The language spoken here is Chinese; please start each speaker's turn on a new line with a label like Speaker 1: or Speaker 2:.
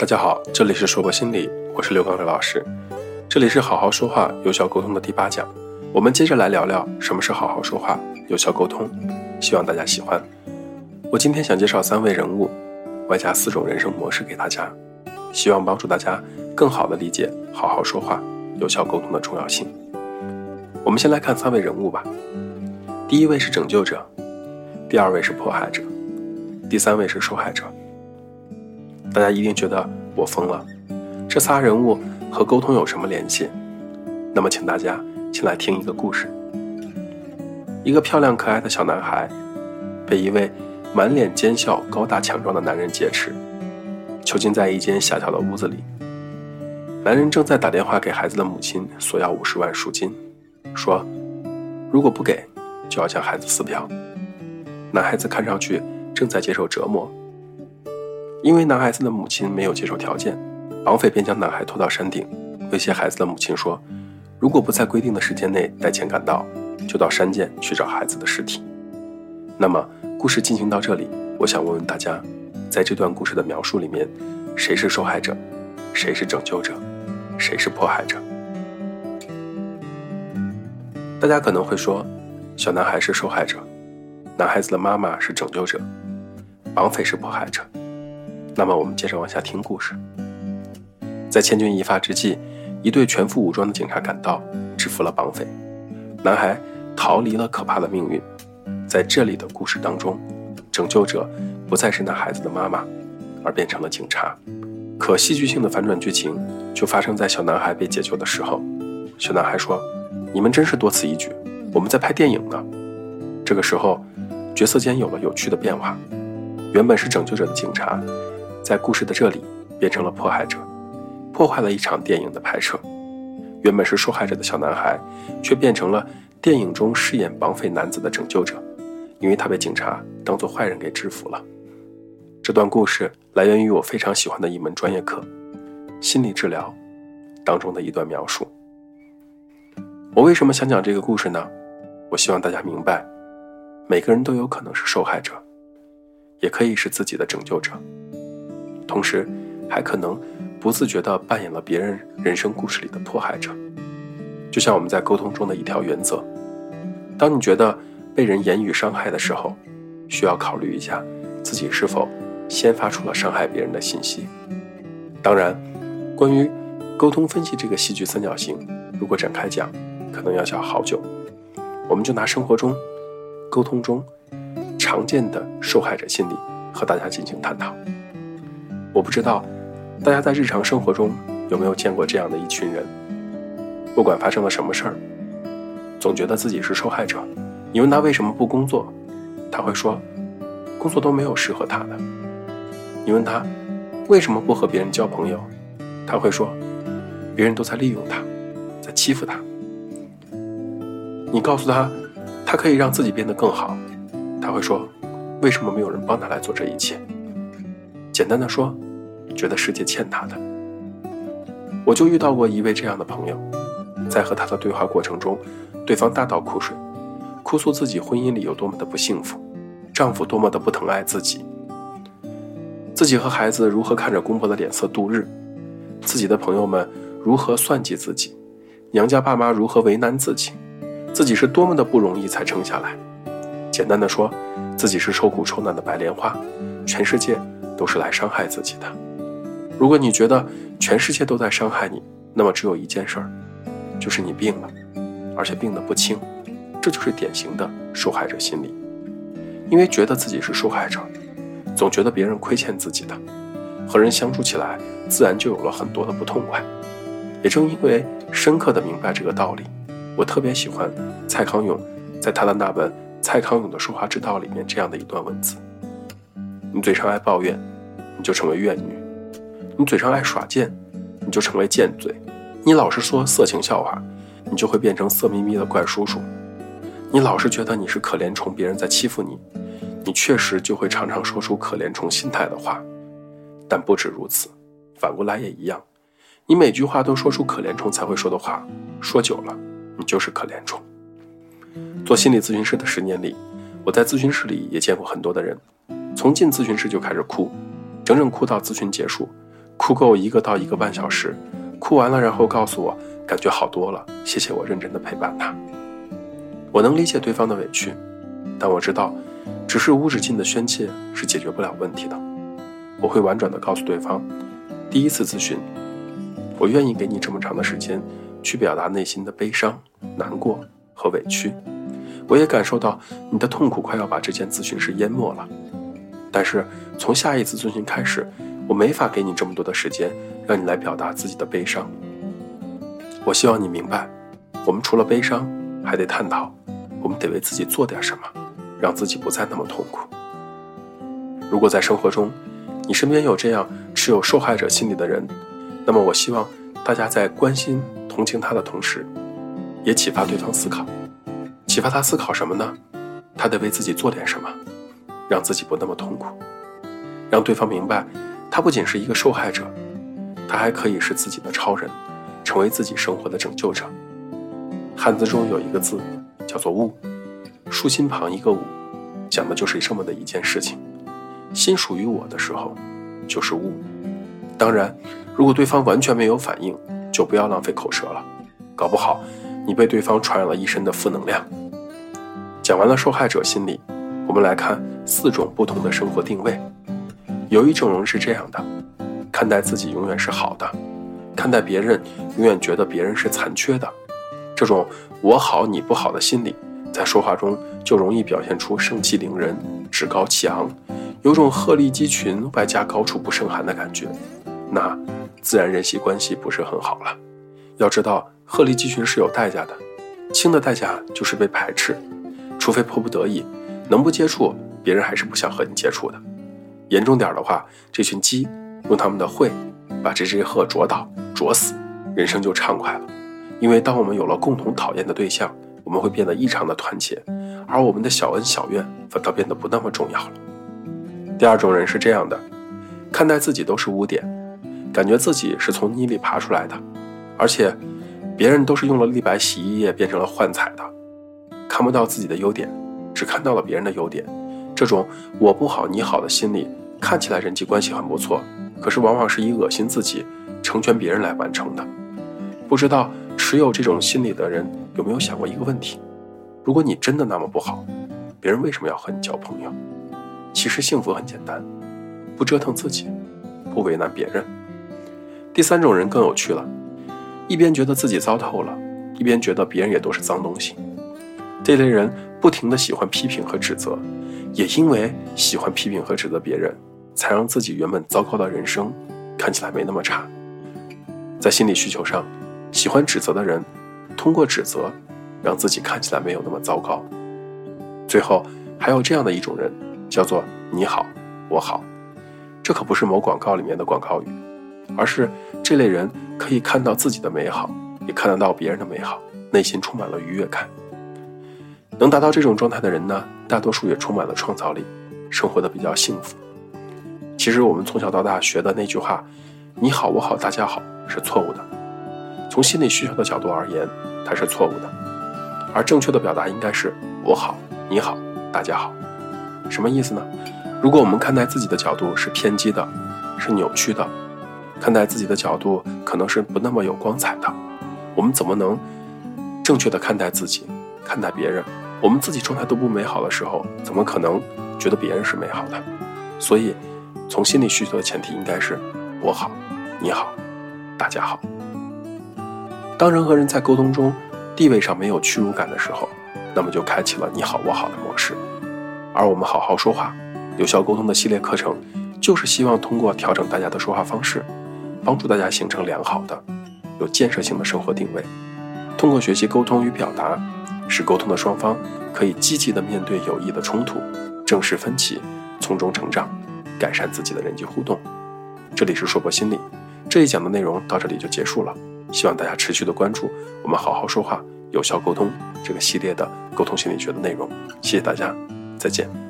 Speaker 1: 大家好，这里是说博心理，我是刘刚伟老师。这里是好好说话、有效沟通的第八讲，我们接着来聊聊什么是好好说话、有效沟通。希望大家喜欢。我今天想介绍三位人物，外加四种人生模式给大家，希望帮助大家更好的理解好好说话、有效沟通的重要性。我们先来看三位人物吧。第一位是拯救者，第二位是迫害者，第三位是受害者。大家一定觉得我疯了，这仨人物和沟通有什么联系？那么，请大家先来听一个故事。一个漂亮可爱的小男孩，被一位满脸奸笑、高大强壮的男人劫持，囚禁在一间狭小的屋子里。男人正在打电话给孩子的母亲索要五十万赎金，说如果不给，就要将孩子撕票。男孩子看上去正在接受折磨。因为男孩子的母亲没有接受条件，绑匪便将男孩拖到山顶，威胁孩子的母亲说：“如果不在规定的时间内带钱赶到，就到山涧去找孩子的尸体。”那么，故事进行到这里，我想问问大家，在这段故事的描述里面，谁是受害者，谁是拯救者，谁是迫害者？大家可能会说，小男孩是受害者，男孩子的妈妈是拯救者，绑匪是迫害者。那么我们接着往下听故事。在千钧一发之际，一队全副武装的警察赶到，制服了绑匪，男孩逃离了可怕的命运。在这里的故事当中，拯救者不再是那孩子的妈妈，而变成了警察。可戏剧性的反转剧情就发生在小男孩被解救的时候。小男孩说：“你们真是多此一举，我们在拍电影呢。”这个时候，角色间有了有趣的变化，原本是拯救者的警察。在故事的这里，变成了迫害者，破坏了一场电影的拍摄。原本是受害者的小男孩，却变成了电影中饰演绑匪男子的拯救者，因为他被警察当作坏人给制服了。这段故事来源于我非常喜欢的一门专业课——心理治疗当中的一段描述。我为什么想讲这个故事呢？我希望大家明白，每个人都有可能是受害者，也可以是自己的拯救者。同时，还可能不自觉地扮演了别人人生故事里的迫害者。就像我们在沟通中的一条原则：当你觉得被人言语伤害的时候，需要考虑一下自己是否先发出了伤害别人的信息。当然，关于沟通分析这个戏剧三角形，如果展开讲，可能要讲好久。我们就拿生活中沟通中常见的受害者心理和大家进行探讨。我不知道，大家在日常生活中有没有见过这样的一群人？不管发生了什么事儿，总觉得自己是受害者。你问他为什么不工作，他会说，工作都没有适合他的。你问他为什么不和别人交朋友，他会说，别人都在利用他，在欺负他。你告诉他，他可以让自己变得更好，他会说，为什么没有人帮他来做这一切？简单的说，觉得世界欠他的。我就遇到过一位这样的朋友，在和他的对话过程中，对方大倒苦水，哭诉自己婚姻里有多么的不幸福，丈夫多么的不疼爱自己，自己和孩子如何看着公婆的脸色度日，自己的朋友们如何算计自己，娘家爸妈如何为难自己，自己是多么的不容易才撑下来。简单的说，自己是受苦受难的白莲花，全世界。都是来伤害自己的。如果你觉得全世界都在伤害你，那么只有一件事儿，就是你病了，而且病得不轻。这就是典型的受害者心理，因为觉得自己是受害者，总觉得别人亏欠自己的，和人相处起来自然就有了很多的不痛快。也正因为深刻的明白这个道理，我特别喜欢蔡康永在他的那本《蔡康永的说话之道》里面这样的一段文字。你嘴上爱抱怨，你就成为怨女；你嘴上爱耍贱，你就成为贱嘴；你老是说色情笑话，你就会变成色眯眯的怪叔叔；你老是觉得你是可怜虫，别人在欺负你，你确实就会常常说出可怜虫心态的话。但不止如此，反过来也一样，你每句话都说出可怜虫才会说的话，说久了，你就是可怜虫。做心理咨询师的十年里，我在咨询室里也见过很多的人。从进咨询室就开始哭，整整哭到咨询结束，哭够一个到一个半小时，哭完了然后告诉我感觉好多了，谢谢我认真的陪伴他。我能理解对方的委屈，但我知道，只是无止境的宣泄是解决不了问题的。我会婉转的告诉对方，第一次咨询，我愿意给你这么长的时间去表达内心的悲伤、难过和委屈。我也感受到你的痛苦快要把这间咨询室淹没了，但是从下一次咨询开始，我没法给你这么多的时间让你来表达自己的悲伤。我希望你明白，我们除了悲伤，还得探讨。我们得为自己做点什么，让自己不再那么痛苦。如果在生活中，你身边有这样持有受害者心理的人，那么我希望大家在关心、同情他的同时，也启发对方思考。启发他思考什么呢？他得为自己做点什么，让自己不那么痛苦，让对方明白，他不仅是一个受害者，他还可以是自己的超人，成为自己生活的拯救者。汉字中有一个字。叫做物，竖心旁一个悟，讲的就是这么的一件事情。心属于我的时候，就是物。当然，如果对方完全没有反应，就不要浪费口舌了，搞不好你被对方传染了一身的负能量。讲完了受害者心理，我们来看四种不同的生活定位。有一种人是这样的，看待自己永远是好的，看待别人永远觉得别人是残缺的。这种我好你不好的心理，在说话中就容易表现出盛气凌人、趾高气昂，有种鹤立鸡群外加高处不胜寒的感觉，那自然人际关系不是很好了。要知道，鹤立鸡群是有代价的，轻的代价就是被排斥，除非迫不得已，能不接触，别人还是不想和你接触的。严重点的话，这群鸡用他们的喙把这只鹤啄倒、啄死，人生就畅快了。因为当我们有了共同讨厌的对象，我们会变得异常的团结，而我们的小恩小怨反倒变得不那么重要了。第二种人是这样的，看待自己都是污点，感觉自己是从泥里爬出来的，而且别人都是用了立白洗衣液变成了幻彩的，看不到自己的优点，只看到了别人的优点。这种我不好你好的心理，看起来人际关系很不错，可是往往是以恶心自己、成全别人来完成的。不知道。持有这种心理的人有没有想过一个问题？如果你真的那么不好，别人为什么要和你交朋友？其实幸福很简单，不折腾自己，不为难别人。第三种人更有趣了，一边觉得自己糟透了，一边觉得别人也都是脏东西。这类人不停的喜欢批评和指责，也因为喜欢批评和指责别人，才让自己原本糟糕的人生看起来没那么差。在心理需求上。喜欢指责的人，通过指责，让自己看起来没有那么糟糕。最后还有这样的一种人，叫做“你好，我好”，这可不是某广告里面的广告语，而是这类人可以看到自己的美好，也看得到别人的美好，内心充满了愉悦感。能达到这种状态的人呢，大多数也充满了创造力，生活的比较幸福。其实我们从小到大学的那句话“你好，我好，大家好”是错误的。从心理需求的角度而言，它是错误的，而正确的表达应该是“我好，你好，大家好”。什么意思呢？如果我们看待自己的角度是偏激的，是扭曲的，看待自己的角度可能是不那么有光彩的，我们怎么能正确的看待自己，看待别人？我们自己状态都不美好的时候，怎么可能觉得别人是美好的？所以，从心理需求的前提应该是“我好，你好，大家好”。当人和人在沟通中地位上没有屈辱感的时候，那么就开启了你好我好的模式。而我们好好说话、有效沟通的系列课程，就是希望通过调整大家的说话方式，帮助大家形成良好的、有建设性的生活定位。通过学习沟通与表达，使沟通的双方可以积极的面对有益的冲突，正视分歧，从中成长，改善自己的人际互动。这里是硕博心理，这一讲的内容到这里就结束了。希望大家持续的关注我们好好说话、有效沟通这个系列的沟通心理学的内容。谢谢大家，再见。